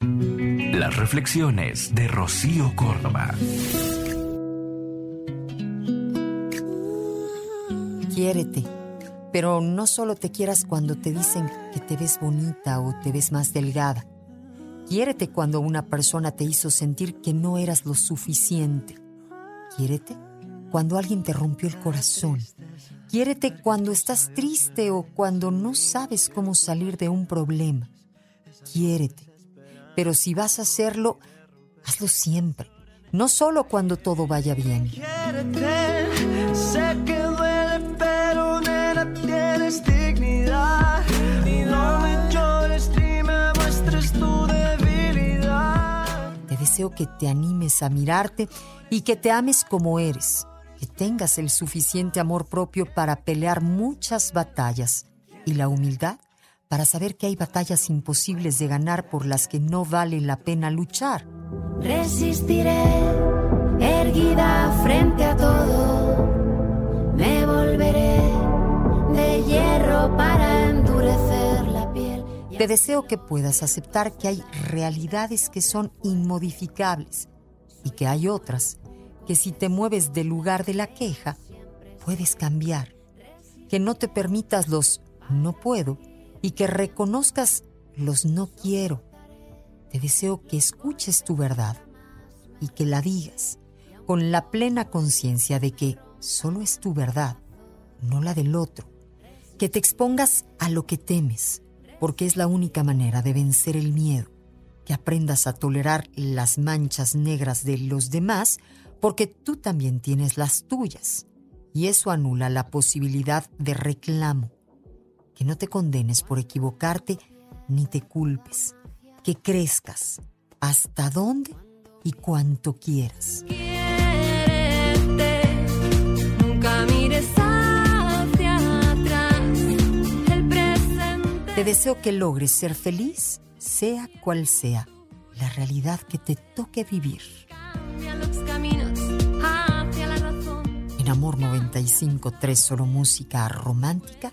Las reflexiones de Rocío Córdoba. Quiérete, pero no solo te quieras cuando te dicen que te ves bonita o te ves más delgada. Quiérete cuando una persona te hizo sentir que no eras lo suficiente. Quiérete cuando alguien te rompió el corazón. Quiérete cuando estás triste o cuando no sabes cómo salir de un problema. Quiérete. Pero si vas a hacerlo, hazlo siempre. No solo cuando todo vaya bien. Quiérete, sé que duele, pero nena, tienes dignidad. Y no me llores ni me muestres tu debilidad. Te deseo que te animes a mirarte y que te ames como eres, que tengas el suficiente amor propio para pelear muchas batallas y la humildad para saber que hay batallas imposibles de ganar por las que no vale la pena luchar. Resistiré, erguida frente a todo. Me volveré de hierro para endurecer la piel. Te deseo que puedas aceptar que hay realidades que son inmodificables y que hay otras que si te mueves del lugar de la queja, puedes cambiar. Que no te permitas los no puedo y que reconozcas los no quiero. Te deseo que escuches tu verdad y que la digas con la plena conciencia de que solo es tu verdad, no la del otro. Que te expongas a lo que temes, porque es la única manera de vencer el miedo. Que aprendas a tolerar las manchas negras de los demás, porque tú también tienes las tuyas. Y eso anula la posibilidad de reclamo que no te condenes por equivocarte ni te culpes, que crezcas hasta donde y cuanto quieras. Quiérete, nunca mires hacia atrás. El presente. Te deseo que logres ser feliz, sea cual sea la realidad que te toque vivir. Cambia los caminos hacia la razón. En Amor 95.3 solo música romántica,